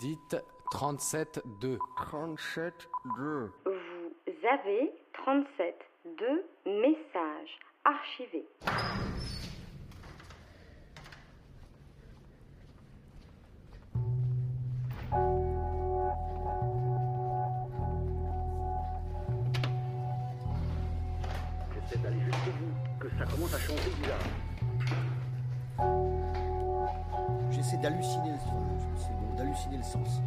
Dites 37-2. 37-2. Vous avez 37-2 messages archivés. J'essaie d'aller jusqu'au bout, que ça commence à changer bizarre. J'essaie d'halluciner, le- bon, le sens.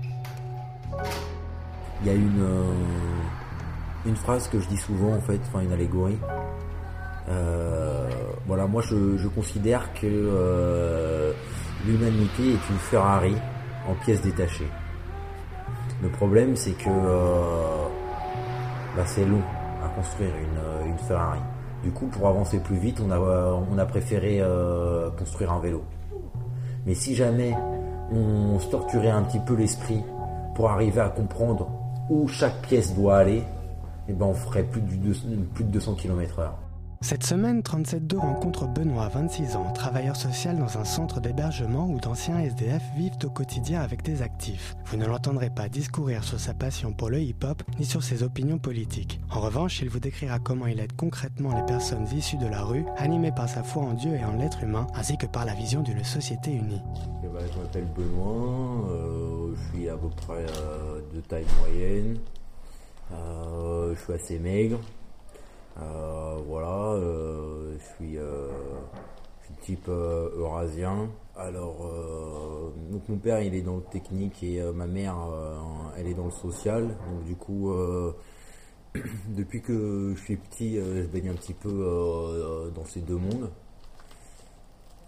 Il y a une, euh, une phrase que je dis souvent en fait, enfin une allégorie. Euh, voilà, moi je, considère que euh, l'humanité est une Ferrari en pièces détachées. Le problème c'est que bah, c'est long à construire une, une Ferrari. Du coup, pour avancer plus vite, on a, on a préféré construire un vélo. Mais si jamais on se torturait un petit peu l'esprit pour arriver à comprendre où chaque pièce doit aller, eh ben on ferait plus plus de 200 km heure. Cette semaine, 37.2 rencontre Benoît, 26 ans, travailleur social dans un centre d'hébergement où d'anciens SDF vivent au quotidien avec des actifs. Vous ne l'entendrez pas discourir sur sa passion pour le hip-hop ni sur ses opinions politiques. En revanche, il vous décrira comment il aide concrètement les personnes issues de la rue, animées par sa foi en Dieu et en l'être humain, ainsi que par la vision d'une société unie. Eh ben, je m'appelle Benoît, euh, je suis à peu près euh, de taille moyenne, euh, je suis assez maigre, voilà, euh, je suis, euh, je suis type euh, eurasien. Alors, euh, mon père il est dans le technique et euh, ma mère euh, elle est dans le social, donc du coup euh, depuis que je suis petit euh, je baigne un petit peu euh, dans ces deux mondes.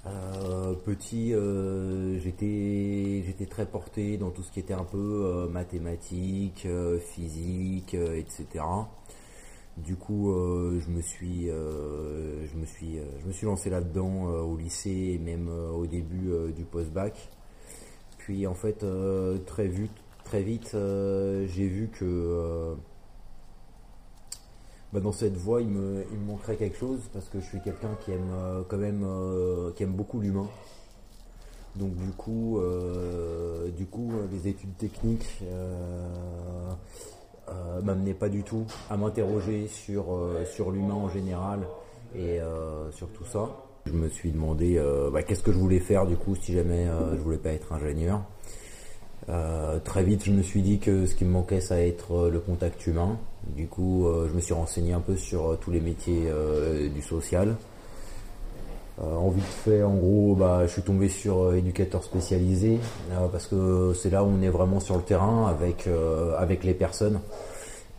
Euh, petit, euh, j'étais j'étais très porté dans tout ce qui était un peu euh, mathématiques, euh, physique, euh, etc. Du coup, euh, je me suis euh, je me suis euh, je me suis lancé là-dedans au lycée et même au début du post-bac. Puis en fait très vite très vite j'ai vu que bah, dans cette voie, il me, il me manquerait quelque chose parce que je suis quelqu'un qui aime quand même qui aime beaucoup l'humain. Donc du coup, du coup, les études techniques euh, m'amenaient pas du tout à m'interroger sur euh, sur l'humain en général et euh, sur tout ça. Je me suis demandé bah, qu'est-ce que je voulais faire du coup si jamais je voulais pas être ingénieur. Très vite, je me suis dit que ce qui me manquait, ça allait être le contact humain. Du coup, je me suis renseigné un peu sur tous les métiers du social. Euh, en vite fait, en gros, bah, je suis tombé sur euh, éducateur spécialisé euh, parce que c'est là où on est vraiment sur le terrain avec euh, avec les personnes.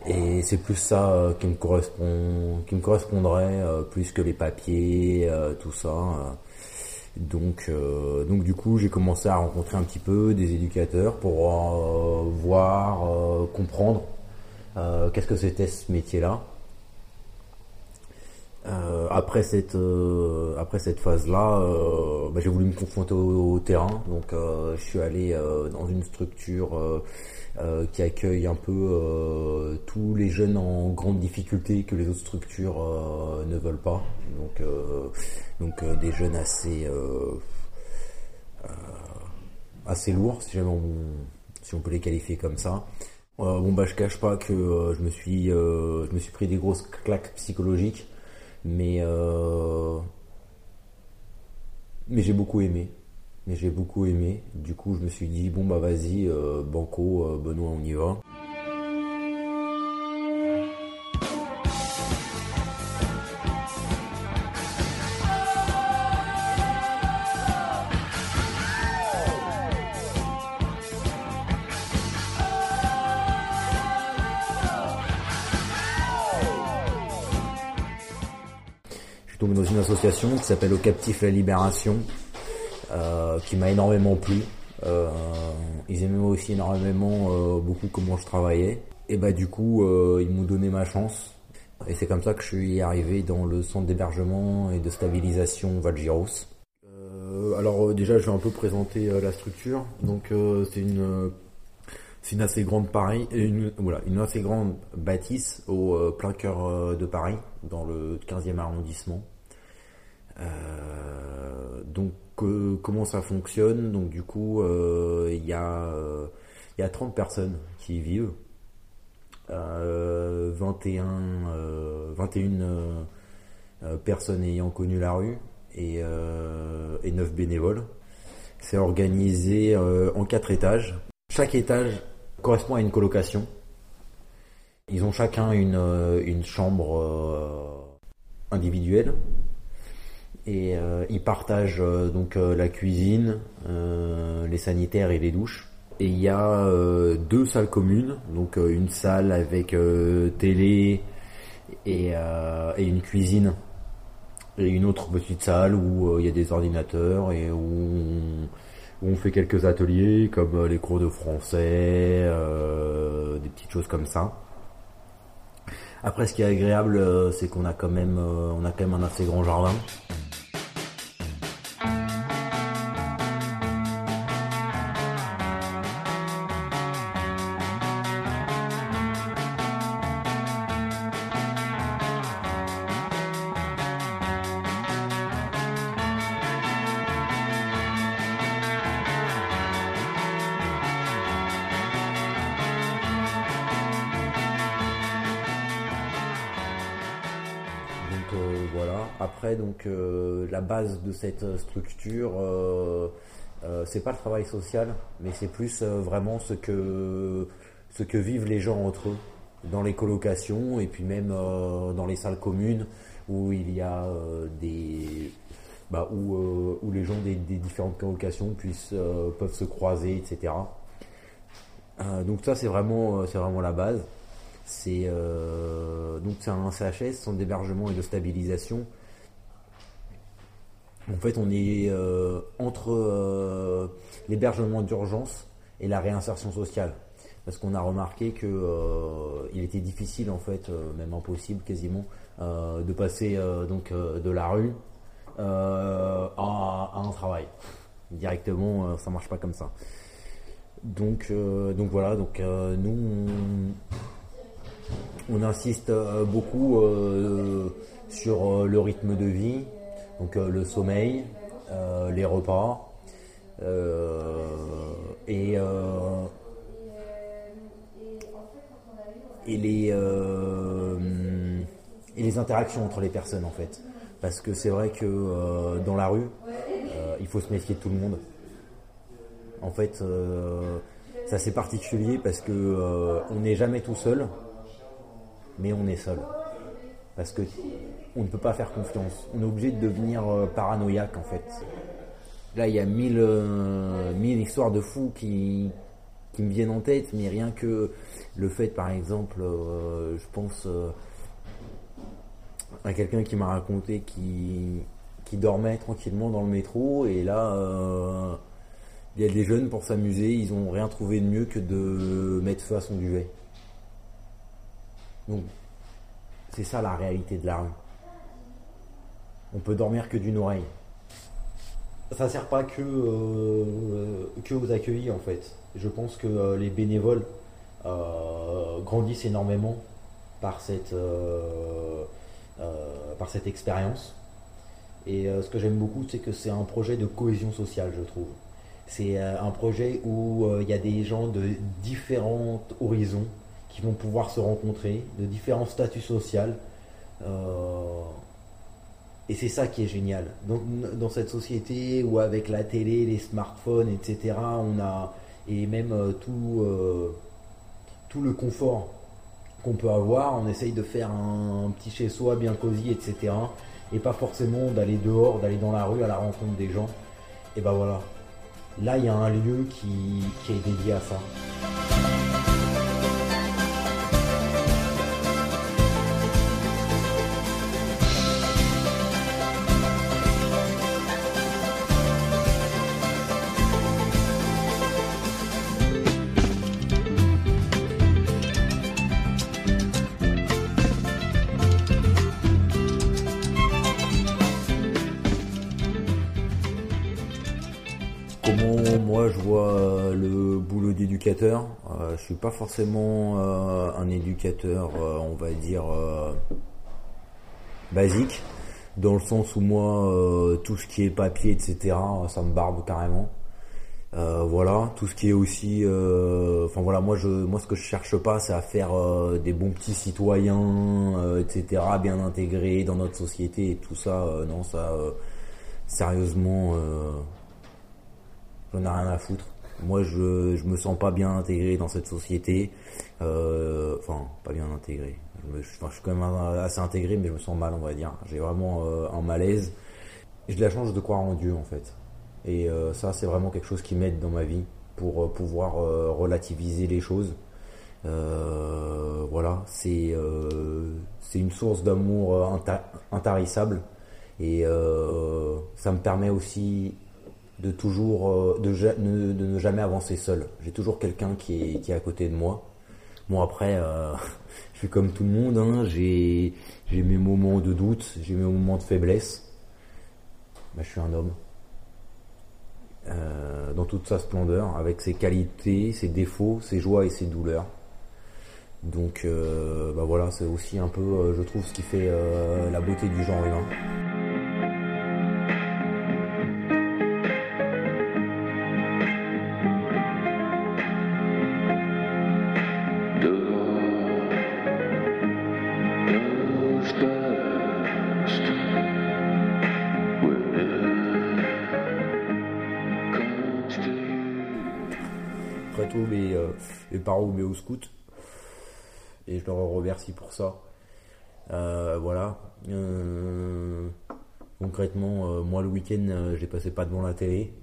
Et c'est plus ça euh, qui me correspond, qui me correspondrait plus que les papiers, tout ça. Donc, donc du coup, j'ai commencé à rencontrer un petit peu des éducateurs pour voir, comprendre qu'est-ce que c'était ce métier-là. Euh, après cette euh, après cette phase-là, euh, bah, j'ai voulu me confronter au, terrain. Donc, je suis allé dans une structure qui accueille un peu tous les jeunes en grande difficulté que les autres structures ne veulent pas. Donc, donc des jeunes assez assez lourds, si on, si on peut les qualifier comme ça. Bon bah je cache pas que je me suis je me suis pris des grosses claques psychologiques, mais euh, mais j'ai beaucoup aimé. Mais j'ai beaucoup aimé. Du coup je me suis dit bon bah vas-y euh, Banco, euh, Benoît on y va. Une association qui s'appelle Au Captif la Libération, euh, qui m'a énormément plu. Euh, ils aimaient aussi énormément euh, beaucoup comment je travaillais. Et bah du coup, ils m'ont donné ma chance. Et c'est comme ça que je suis arrivé dans le centre d'hébergement et de stabilisation Valgiros. Alors déjà, je vais un peu présenter la structure. Donc c'est une c'est une assez grande Paris, voilà, une assez grande bâtisse au plein cœur de Paris, dans le 15e arrondissement. Euh, donc euh, comment ça fonctionne? Donc du coup, euh, il y, a, y a 30 personnes qui y vivent. Euh, 21, euh, 21 euh, euh, personnes ayant connu la rue et, et 9 bénévoles. C'est organisé en quatre étages. Chaque étage correspond à une colocation. Ils ont chacun une, une chambre individuelle et euh, ils partagent euh, donc euh, la cuisine, les sanitaires et les douches. Et il y a deux salles communes, donc une salle avec télé et, une cuisine et une autre petite salle où il y a des ordinateurs et où on, où on fait quelques ateliers comme les cours de français, des petites choses comme ça. Après, ce qui est agréable, euh, c'est qu'on a quand même, euh, on a quand même un assez grand jardin. Donc euh, voilà. Après, donc euh, la base de cette structure, euh, euh, c'est pas le travail social, mais c'est plus vraiment ce que vivent les gens entre eux dans les colocations et puis même dans les salles communes où il y a des bah, où, les gens des, différentes colocations peuvent se croiser, etc. Donc ça c'est vraiment c'est vraiment la base. C'est euh, donc c'est un CHS, centre d'hébergement et de stabilisation. En fait, on est euh, entre euh, l'hébergement d'urgence et la réinsertion sociale, parce qu'on a remarqué que il était difficile en fait, même impossible quasiment, de passer donc de la rue à, un travail directement. ça marche pas comme ça. Donc voilà, donc nous on insiste euh, beaucoup euh, sur euh, le rythme de vie, donc le sommeil, les repas et, les, interactions entre les personnes en fait. Parce que c'est vrai que dans la rue, il faut se méfier de tout le monde. En fait, euh, c'est particulier parce que on n'est jamais tout seul, mais on est seul. Parce que on ne peut pas faire confiance. On est obligé de devenir euh, paranoïaque en fait. Là, il y a mille, euh, mille histoires de fous qui, qui me viennent en tête, mais rien que le fait, par exemple, euh, je pense à quelqu'un qui m'a raconté qui, qui dormait tranquillement dans le métro, et là, il y a des jeunes pour s'amuser, ils ont rien trouvé de mieux que de mettre feu à son duvet. Donc, c'est ça la réalité de la rue. On peut dormir que d'une oreille. Ça sert pas que, euh, que aux accueillis en fait. Je pense que euh, les bénévoles euh, grandissent énormément par cette, expérience. Et ce que j'aime beaucoup, c'est que c'est un projet de cohésion sociale, je trouve. C'est un projet où il y a des gens de différents horizons qui vont pouvoir se rencontrer, de différents statuts sociaux. Euh, et c'est ça qui est génial. Donc, dans cette société où avec la télé, les smartphones, etc., on a et même euh, tout euh, tout le confort qu'on peut avoir, on essaye de faire un, un petit chez soi bien cosy, etc. Et pas forcément d'aller dehors, d'aller dans la rue à la rencontre des gens. Et ben voilà. Là, il y a un lieu qui, qui est dédié à ça. Boulot d'éducateur Euh, Je suis pas forcément euh, un éducateur, euh, on va dire, euh, basique. dans le sens où moi, tout ce qui est papier, etc., ça me barbe carrément. Voilà, tout ce qui est aussi, enfin voilà, moi je, moi ce que je cherche pas, c'est à faire des bons petits citoyens, etc., bien intégrés dans notre société et tout ça. non, ça, sérieusement, j'en ai rien à foutre. Moi, je, je me sens pas bien intégré dans cette société. Enfin, pas bien intégré. Je, suis quand même assez intégré, mais je me sens mal, on va dire. J'ai vraiment euh, un malaise. J'ai de la chance de croire en Dieu, en fait. Et euh, ça, c'est vraiment quelque chose qui m'aide dans ma vie pour euh, pouvoir relativiser les choses. voilà, c'est c'est une source d'amour intarissable et ça me permet aussi de toujours de, de, ne jamais avancer seul. J'ai toujours quelqu'un qui est, qui est à côté de moi. Bon après, je suis comme tout le monde, hein. j'ai mes moments de doute, j'ai mes moments de faiblesse. Bah, je suis un homme. Euh, dans toute sa splendeur, avec ses qualités, ses défauts, ses joies et ses douleurs. Donc euh, bah voilà, c'est aussi un peu, euh, je trouve, ce qui fait la beauté du genre humain. Mes parents ou mes au scout. Et je leur remercie pour ça. Euh, voilà. Euh, concrètement, euh, moi le week-end, j'ai passé pas devant la télé.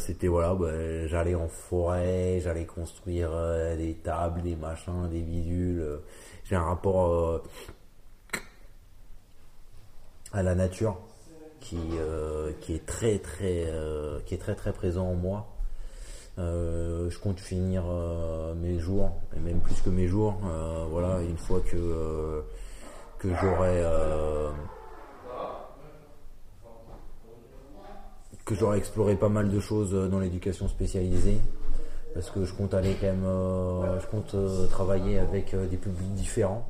C'était voilà, bah, j'allais en forêt, j'allais construire des tables, des machins, des bidules. j'ai un rapport à la nature qui, qui est très très qui est très très présent en moi euh, je compte finir euh, mes jours, et même plus que mes jours. Euh, voilà, une fois que, que j'aurai exploré pas mal de choses dans l'éducation spécialisée parce que je compte aller quand même je compte travailler avec des publics différents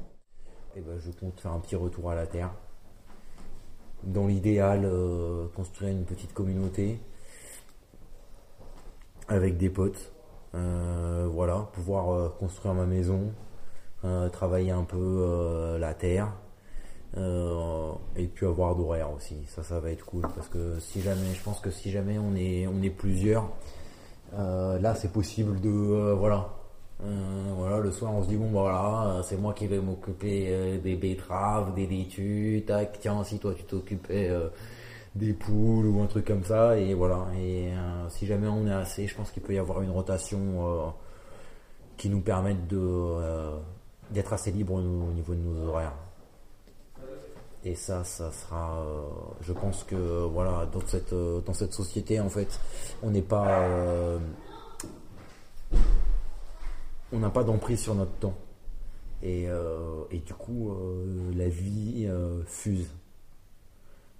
et ben je compte faire un petit retour à la terre dans l'idéal construire une petite communauté avec des potes. Euh, voilà, pouvoir euh, construire ma maison, euh, travailler un peu la terre. et puis avoir d'horaire aussi, ça ça va être cool parce que si jamais, je pense que si jamais on est on est plusieurs, là c'est possible de voilà, voilà, le soir on se dit bon bah voilà, c'est moi qui vais m'occuper des betteraves, des laitues, tac, tiens si toi tu t'occupais des poules ou un truc comme ça et voilà. Et euh, si jamais on est assez je pense qu'il peut y avoir une rotation euh, qui nous permette de euh, d'être assez libre au, niveau de nos horaires. Et ça ça sera je pense que voilà dans cette dans cette société en fait on n'est pas on n'a pas d'emprise sur notre temps. Et, et du coup la vie fuse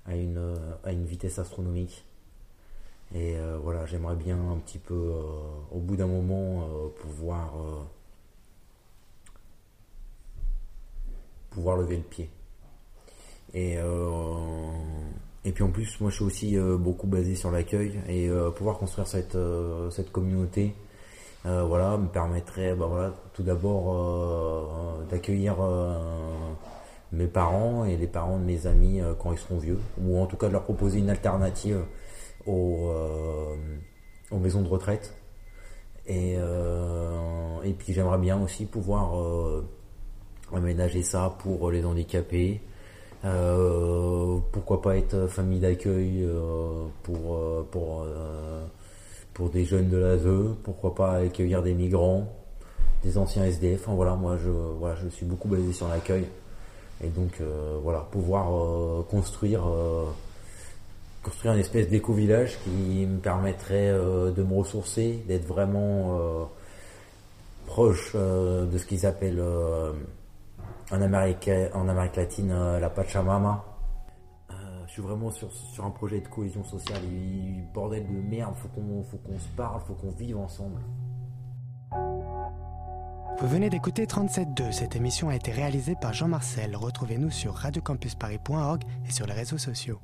à une, à une vitesse astronomique. Et euh, voilà, j'aimerais bien un petit peu, euh, au bout d'un moment, euh, pouvoir, pouvoir lever le pied. Et, et puis en plus, moi je suis aussi beaucoup basé sur l'accueil et pouvoir construire cette, cette communauté. voilà, me permettrait bah, voilà, tout d'abord d'accueillir mes parents et les parents de mes amis euh, quand ils seront vieux, ou en tout cas de leur proposer une alternative aux, euh, aux maisons de retraite. Et, euh, et puis j'aimerais bien aussi pouvoir aménager ça pour les handicapés. pourquoi pas être famille d'accueil pour, pour, pour des jeunes de l'ASE, pourquoi pas accueillir des migrants, des anciens SDF. Enfin, voilà, moi je, voilà, je suis beaucoup basé sur l'accueil. Et donc euh, voilà, pouvoir euh, construire euh, construire une espèce d'éco-village qui me permettrait de me ressourcer, d'être vraiment proche de ce qu'ils appellent en Amérique, en Amérique latine la Pachamama. je suis vraiment sur, sur un projet de cohésion sociale et bordel de merde, faut qu'on faut qu'on se parle, faut qu'on vive ensemble. Vous venez d'écouter 37.2. Cette émission a été réalisée par Jean-Marcel. Retrouvez-nous sur radiocampusparis.org et sur les réseaux sociaux.